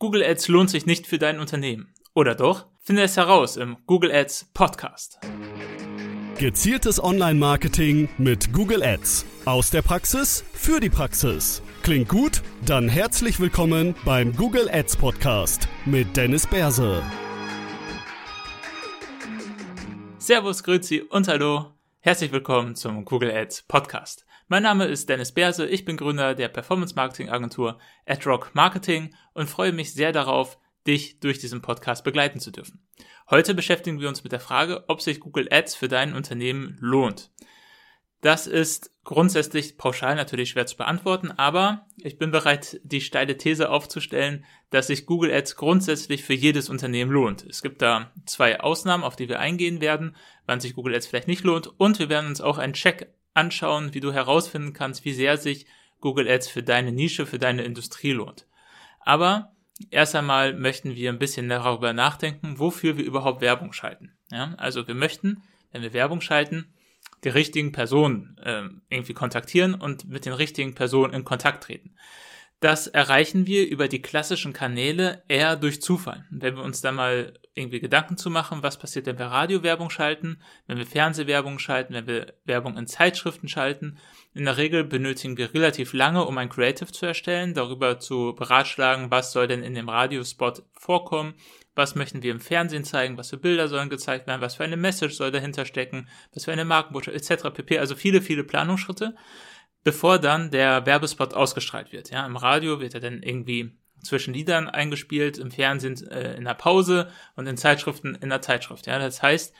Google Ads lohnt sich nicht für dein Unternehmen. Oder doch? Finde es heraus im Google Ads Podcast. Gezieltes Online-Marketing mit Google Ads. Aus der Praxis für die Praxis. Klingt gut? Dann herzlich willkommen beim Google Ads Podcast mit Dennis Berse. Servus, Grüezi und Hallo. Herzlich willkommen zum Google Ads Podcast. Mein Name ist Dennis Berse, ich bin Gründer der Performance Marketing Agentur AdRock Marketing und freue mich sehr darauf, dich durch diesen Podcast begleiten zu dürfen. Heute beschäftigen wir uns mit der Frage, ob sich Google Ads für dein Unternehmen lohnt. Das ist grundsätzlich pauschal natürlich schwer zu beantworten, aber ich bin bereit, die steile These aufzustellen, dass sich Google Ads grundsätzlich für jedes Unternehmen lohnt. Es gibt da zwei Ausnahmen, auf die wir eingehen werden, wann sich Google Ads vielleicht nicht lohnt und wir werden uns auch einen Check anschauen, wie du herausfinden kannst, wie sehr sich Google Ads für deine Nische, für deine Industrie lohnt. Aber erst einmal möchten wir ein bisschen darüber nachdenken, wofür wir überhaupt Werbung schalten. Ja, also wir möchten, wenn wir Werbung schalten, die richtigen Personen äh, irgendwie kontaktieren und mit den richtigen Personen in Kontakt treten. Das erreichen wir über die klassischen Kanäle eher durch Zufall. Wenn wir uns da mal irgendwie Gedanken zu machen, was passiert, wenn wir Radiowerbung schalten, wenn wir Fernsehwerbung schalten, wenn wir Werbung in Zeitschriften schalten. In der Regel benötigen wir relativ lange, um ein Creative zu erstellen, darüber zu beratschlagen, was soll denn in dem Radiospot vorkommen, was möchten wir im Fernsehen zeigen, was für Bilder sollen gezeigt werden, was für eine Message soll dahinter stecken, was für eine Markenbotschaft etc. pp. Also viele, viele Planungsschritte bevor dann der Werbespot ausgestrahlt wird. Ja, im Radio wird er dann irgendwie zwischen Liedern eingespielt, im Fernsehen äh, in der Pause und in Zeitschriften in der Zeitschrift. Ja, das heißt,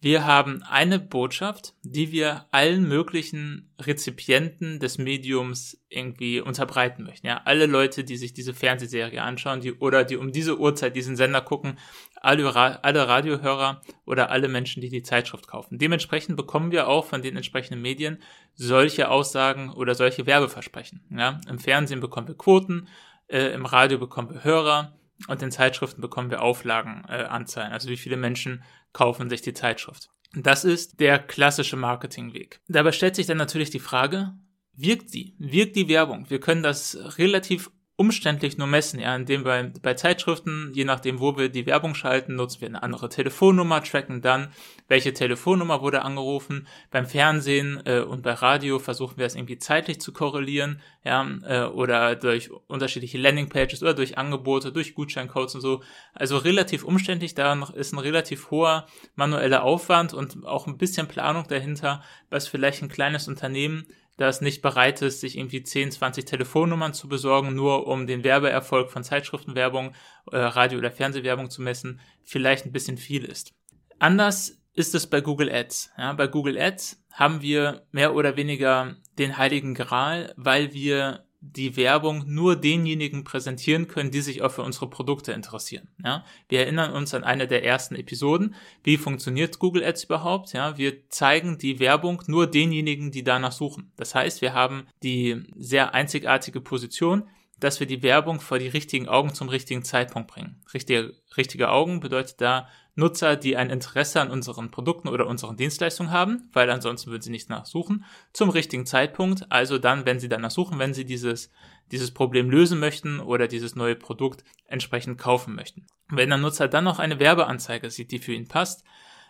wir haben eine Botschaft, die wir allen möglichen Rezipienten des Mediums irgendwie unterbreiten möchten. Ja, alle Leute, die sich diese Fernsehserie anschauen, die oder die um diese Uhrzeit diesen Sender gucken, alle, alle Radiohörer oder alle Menschen, die die Zeitschrift kaufen. Dementsprechend bekommen wir auch von den entsprechenden Medien solche Aussagen oder solche Werbeversprechen. Ja, im Fernsehen bekommen wir Quoten, äh, im Radio bekommen wir Hörer und in Zeitschriften bekommen wir Auflagenanzahlen, äh, also wie viele Menschen kaufen sich die Zeitschrift. Das ist der klassische Marketingweg. Dabei stellt sich dann natürlich die Frage, wirkt sie? Wirkt die Werbung? Wir können das relativ umständlich nur messen, ja, indem wir bei Zeitschriften, je nachdem, wo wir die Werbung schalten, nutzen wir eine andere Telefonnummer, tracken dann, welche Telefonnummer wurde angerufen. Beim Fernsehen äh, und bei Radio versuchen wir es irgendwie zeitlich zu korrelieren, ja, äh, oder durch unterschiedliche Landingpages oder durch Angebote, durch Gutscheincodes und so. Also relativ umständlich, da ist ein relativ hoher manueller Aufwand und auch ein bisschen Planung dahinter, was vielleicht ein kleines Unternehmen das nicht bereit ist, sich irgendwie 10, 20 Telefonnummern zu besorgen, nur um den Werbeerfolg von Zeitschriftenwerbung, äh, Radio- oder Fernsehwerbung zu messen, vielleicht ein bisschen viel ist. Anders ist es bei Google Ads. Ja, bei Google Ads haben wir mehr oder weniger den heiligen Gral, weil wir die Werbung nur denjenigen präsentieren können, die sich auch für unsere Produkte interessieren. Ja, wir erinnern uns an eine der ersten Episoden. Wie funktioniert Google Ads überhaupt? Ja, wir zeigen die Werbung nur denjenigen, die danach suchen. Das heißt, wir haben die sehr einzigartige Position, dass wir die Werbung vor die richtigen Augen zum richtigen Zeitpunkt bringen. Richtige, richtige Augen bedeutet da Nutzer, die ein Interesse an unseren Produkten oder unseren Dienstleistungen haben, weil ansonsten würden sie nicht nachsuchen, zum richtigen Zeitpunkt, also dann, wenn sie danach suchen, wenn sie dieses, dieses Problem lösen möchten oder dieses neue Produkt entsprechend kaufen möchten. Wenn der Nutzer dann noch eine Werbeanzeige sieht, die für ihn passt,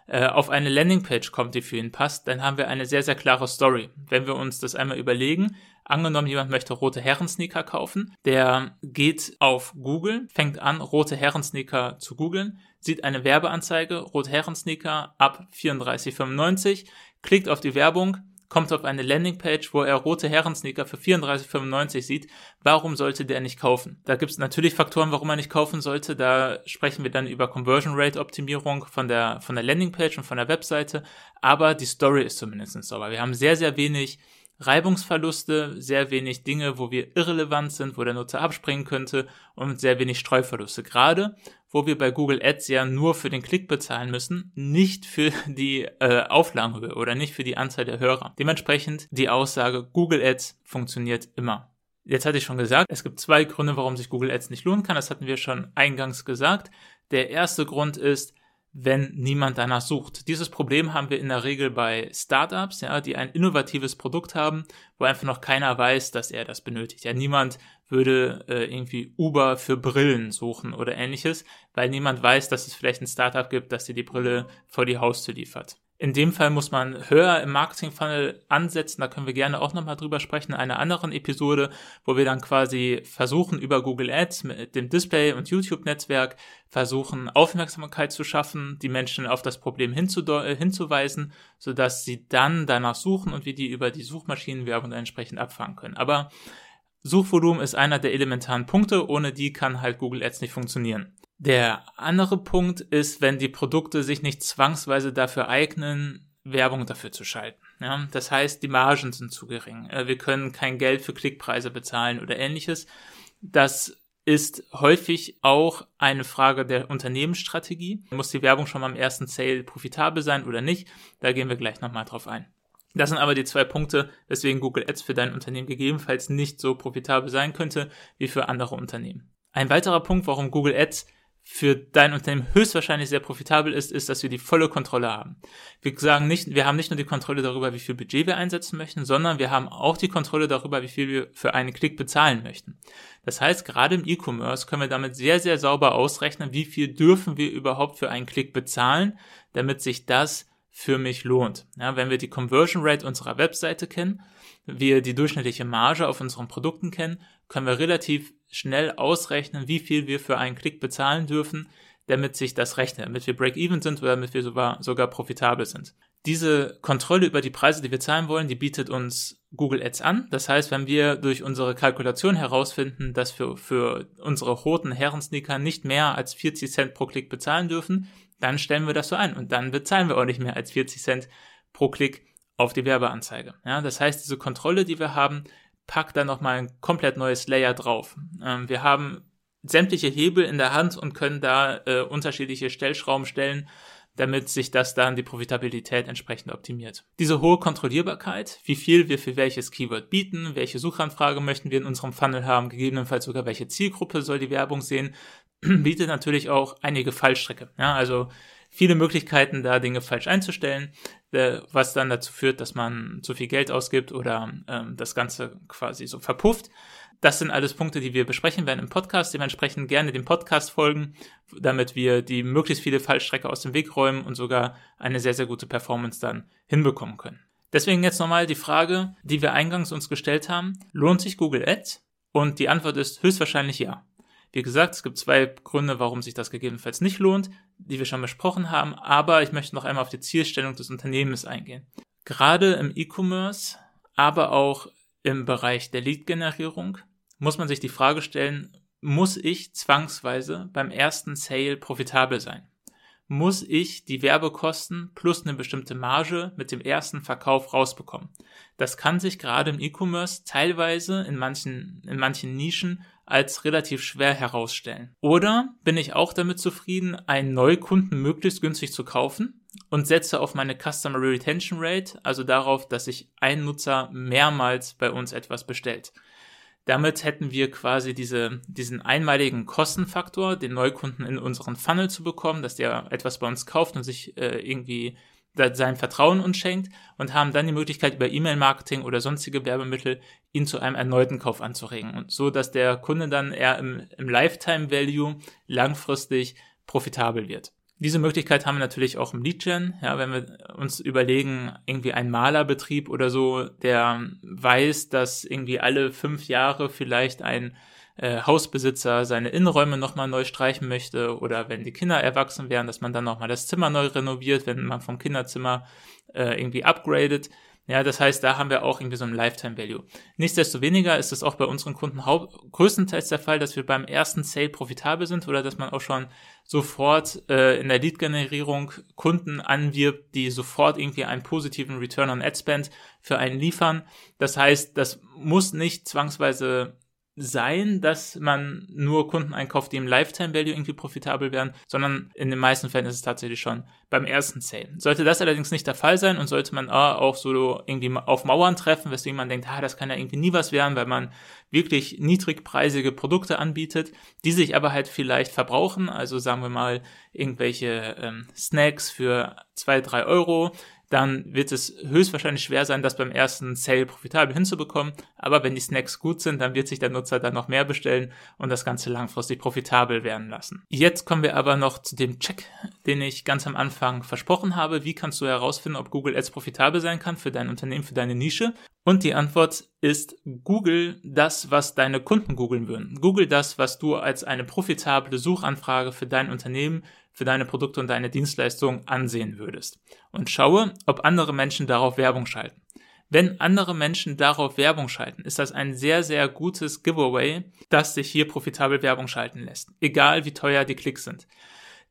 äh, auf eine Landingpage kommt, die für ihn passt, dann haben wir eine sehr, sehr klare Story. Wenn wir uns das einmal überlegen, angenommen, jemand möchte rote Herrensneaker kaufen, der geht auf Google, fängt an, rote Herrensneaker zu googeln, sieht eine Werbeanzeige, rote Herrensneaker ab 34,95, klickt auf die Werbung, kommt auf eine Landingpage, wo er rote Herrensneaker für 34,95 sieht. Warum sollte der nicht kaufen? Da gibt es natürlich Faktoren, warum er nicht kaufen sollte. Da sprechen wir dann über Conversion Rate Optimierung von der, von der Landingpage und von der Webseite. Aber die Story ist zumindest sauber. Wir haben sehr, sehr wenig Reibungsverluste, sehr wenig Dinge, wo wir irrelevant sind, wo der Nutzer abspringen könnte und sehr wenig Streuverluste. Gerade wo wir bei Google Ads ja nur für den Klick bezahlen müssen, nicht für die äh, Auflagenhöhe oder nicht für die Anzahl der Hörer. Dementsprechend die Aussage, Google Ads funktioniert immer. Jetzt hatte ich schon gesagt, es gibt zwei Gründe, warum sich Google Ads nicht lohnen kann. Das hatten wir schon eingangs gesagt. Der erste Grund ist, wenn niemand danach sucht. Dieses Problem haben wir in der Regel bei Startups, ja, die ein innovatives Produkt haben, wo einfach noch keiner weiß, dass er das benötigt. Ja, niemand würde äh, irgendwie Uber für Brillen suchen oder ähnliches, weil niemand weiß, dass es vielleicht ein Startup gibt, das dir die Brille vor die Haustür liefert. In dem Fall muss man höher im Marketing-Funnel ansetzen. Da können wir gerne auch nochmal drüber sprechen in einer anderen Episode, wo wir dann quasi versuchen, über Google Ads mit dem Display- und YouTube-Netzwerk versuchen, Aufmerksamkeit zu schaffen, die Menschen auf das Problem äh, hinzuweisen, sodass sie dann danach suchen und wir die über die Suchmaschinenwerbung entsprechend abfangen können. Aber Suchvolumen ist einer der elementaren Punkte. Ohne die kann halt Google Ads nicht funktionieren. Der andere Punkt ist, wenn die Produkte sich nicht zwangsweise dafür eignen, Werbung dafür zu schalten. Ja, das heißt, die Margen sind zu gering. Äh, wir können kein Geld für Klickpreise bezahlen oder ähnliches. Das ist häufig auch eine Frage der Unternehmensstrategie. Muss die Werbung schon am ersten Sale profitabel sein oder nicht? Da gehen wir gleich nochmal drauf ein. Das sind aber die zwei Punkte, weswegen Google Ads für dein Unternehmen gegebenenfalls nicht so profitabel sein könnte wie für andere Unternehmen. Ein weiterer Punkt, warum Google Ads für dein Unternehmen höchstwahrscheinlich sehr profitabel ist, ist, dass wir die volle Kontrolle haben. Wir sagen nicht, wir haben nicht nur die Kontrolle darüber, wie viel Budget wir einsetzen möchten, sondern wir haben auch die Kontrolle darüber, wie viel wir für einen Klick bezahlen möchten. Das heißt, gerade im E-Commerce können wir damit sehr, sehr sauber ausrechnen, wie viel dürfen wir überhaupt für einen Klick bezahlen, damit sich das für mich lohnt. Ja, wenn wir die Conversion Rate unserer Webseite kennen, wir die durchschnittliche Marge auf unseren Produkten kennen, können wir relativ schnell ausrechnen, wie viel wir für einen Klick bezahlen dürfen, damit sich das rechnet, damit wir Break-Even sind oder damit wir sogar, sogar profitabel sind. Diese Kontrolle über die Preise, die wir zahlen wollen, die bietet uns Google Ads an. Das heißt, wenn wir durch unsere Kalkulation herausfinden, dass wir für unsere roten Herrensneaker nicht mehr als 40 Cent pro Klick bezahlen dürfen, dann stellen wir das so ein und dann bezahlen wir auch nicht mehr als 40 Cent pro Klick auf die Werbeanzeige. Ja, das heißt, diese Kontrolle, die wir haben, packt da nochmal ein komplett neues Layer drauf. Ähm, wir haben sämtliche Hebel in der Hand und können da äh, unterschiedliche Stellschrauben stellen, damit sich das dann die Profitabilität entsprechend optimiert. Diese hohe Kontrollierbarkeit, wie viel wir für welches Keyword bieten, welche Suchanfrage möchten wir in unserem Funnel haben, gegebenenfalls sogar welche Zielgruppe soll die Werbung sehen, bietet natürlich auch einige Fallstrecke. Ja, also viele Möglichkeiten, da Dinge falsch einzustellen, äh, was dann dazu führt, dass man zu viel Geld ausgibt oder ähm, das Ganze quasi so verpufft. Das sind alles Punkte, die wir besprechen werden im Podcast. Dementsprechend gerne dem Podcast folgen, damit wir die möglichst viele Fallstrecke aus dem Weg räumen und sogar eine sehr, sehr gute Performance dann hinbekommen können. Deswegen jetzt nochmal die Frage, die wir eingangs uns gestellt haben. Lohnt sich Google Ads? Und die Antwort ist höchstwahrscheinlich ja. Wie gesagt, es gibt zwei Gründe, warum sich das gegebenenfalls nicht lohnt, die wir schon besprochen haben, aber ich möchte noch einmal auf die Zielstellung des Unternehmens eingehen. Gerade im E-Commerce, aber auch im Bereich der Lead-Generierung muss man sich die Frage stellen, muss ich zwangsweise beim ersten Sale profitabel sein? Muss ich die Werbekosten plus eine bestimmte Marge mit dem ersten Verkauf rausbekommen? Das kann sich gerade im E-Commerce teilweise in manchen, in manchen Nischen als relativ schwer herausstellen. Oder bin ich auch damit zufrieden, einen Neukunden möglichst günstig zu kaufen und setze auf meine Customer Retention Rate, also darauf, dass sich ein Nutzer mehrmals bei uns etwas bestellt. Damit hätten wir quasi diese, diesen einmaligen Kostenfaktor, den Neukunden in unseren Funnel zu bekommen, dass der etwas bei uns kauft und sich äh, irgendwie sein Vertrauen uns schenkt und haben dann die Möglichkeit über E-Mail-Marketing oder sonstige Werbemittel ihn zu einem erneuten Kauf anzuregen und so, dass der Kunde dann eher im, im Lifetime-Value langfristig profitabel wird. Diese Möglichkeit haben wir natürlich auch im Lead-Gen. Ja, wenn wir uns überlegen, irgendwie ein Malerbetrieb oder so, der weiß, dass irgendwie alle fünf Jahre vielleicht ein äh, Hausbesitzer seine Innenräume nochmal neu streichen möchte oder wenn die Kinder erwachsen wären, dass man dann nochmal das Zimmer neu renoviert, wenn man vom Kinderzimmer äh, irgendwie upgradet. Ja, das heißt, da haben wir auch irgendwie so ein Lifetime Value. Nichtsdestoweniger ist es auch bei unseren Kunden größtenteils der Fall, dass wir beim ersten Sale profitabel sind oder dass man auch schon sofort äh, in der Lead-Generierung Kunden anwirbt, die sofort irgendwie einen positiven Return on Ad Spend für einen liefern. Das heißt, das muss nicht zwangsweise sein, dass man nur Kunden einkauft, die im Lifetime Value irgendwie profitabel werden, sondern in den meisten Fällen ist es tatsächlich schon beim ersten Sale. Sollte das allerdings nicht der Fall sein und sollte man auch so irgendwie auf Mauern treffen, weswegen man denkt, ah, das kann ja irgendwie nie was werden, weil man wirklich niedrigpreisige Produkte anbietet, die sich aber halt vielleicht verbrauchen, also sagen wir mal irgendwelche ähm, Snacks für zwei, drei Euro, dann wird es höchstwahrscheinlich schwer sein, das beim ersten Sale profitabel hinzubekommen. Aber wenn die Snacks gut sind, dann wird sich der Nutzer dann noch mehr bestellen und das Ganze langfristig profitabel werden lassen. Jetzt kommen wir aber noch zu dem Check, den ich ganz am Anfang versprochen habe. Wie kannst du herausfinden, ob Google Ads profitabel sein kann für dein Unternehmen, für deine Nische? Und die Antwort ist Google das, was deine Kunden googeln würden. Google das, was du als eine profitable Suchanfrage für dein Unternehmen, für deine Produkte und deine Dienstleistungen ansehen würdest. Und schaue, ob andere Menschen darauf Werbung schalten. Wenn andere Menschen darauf Werbung schalten, ist das ein sehr, sehr gutes Giveaway, dass sich hier profitabel Werbung schalten lässt. Egal wie teuer die Klicks sind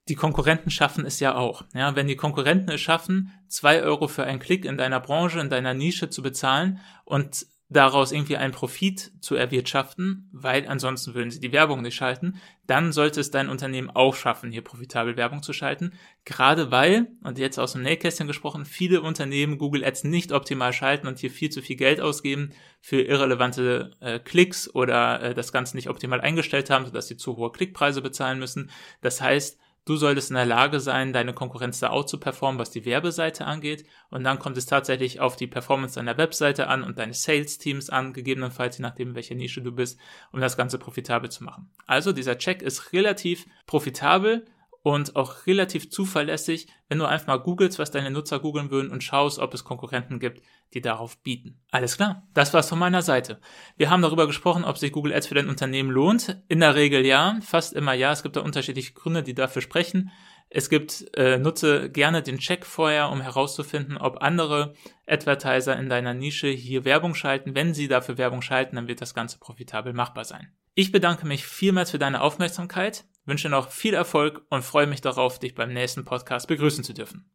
die Konkurrenten schaffen es ja auch. Ja, wenn die Konkurrenten es schaffen, zwei Euro für einen Klick in deiner Branche, in deiner Nische zu bezahlen und daraus irgendwie einen Profit zu erwirtschaften, weil ansonsten würden sie die Werbung nicht schalten, dann sollte es dein Unternehmen auch schaffen, hier profitabel Werbung zu schalten. Gerade weil, und jetzt aus dem Nähkästchen gesprochen, viele Unternehmen Google Ads nicht optimal schalten und hier viel zu viel Geld ausgeben für irrelevante äh, Klicks oder äh, das Ganze nicht optimal eingestellt haben, sodass sie zu hohe Klickpreise bezahlen müssen. Das heißt, Du solltest in der Lage sein, deine Konkurrenz da auch zu performen, was die Werbeseite angeht. Und dann kommt es tatsächlich auf die Performance deiner Webseite an und deines Sales-Teams an, gegebenenfalls, je nachdem, in welcher Nische du bist, um das Ganze profitabel zu machen. Also dieser Check ist relativ profitabel und auch relativ zuverlässig, wenn du einfach mal googelst, was deine Nutzer googeln würden und schaust, ob es Konkurrenten gibt, die darauf bieten. Alles klar, das war's von meiner Seite. Wir haben darüber gesprochen, ob sich Google Ads für dein Unternehmen lohnt. In der Regel ja, fast immer ja. Es gibt da unterschiedliche Gründe, die dafür sprechen. Es gibt, äh, nutze gerne den Check vorher, um herauszufinden, ob andere Advertiser in deiner Nische hier Werbung schalten. Wenn sie dafür Werbung schalten, dann wird das Ganze profitabel machbar sein. Ich bedanke mich vielmals für deine Aufmerksamkeit, wünsche noch viel Erfolg und freue mich darauf, dich beim nächsten Podcast begrüßen zu dürfen.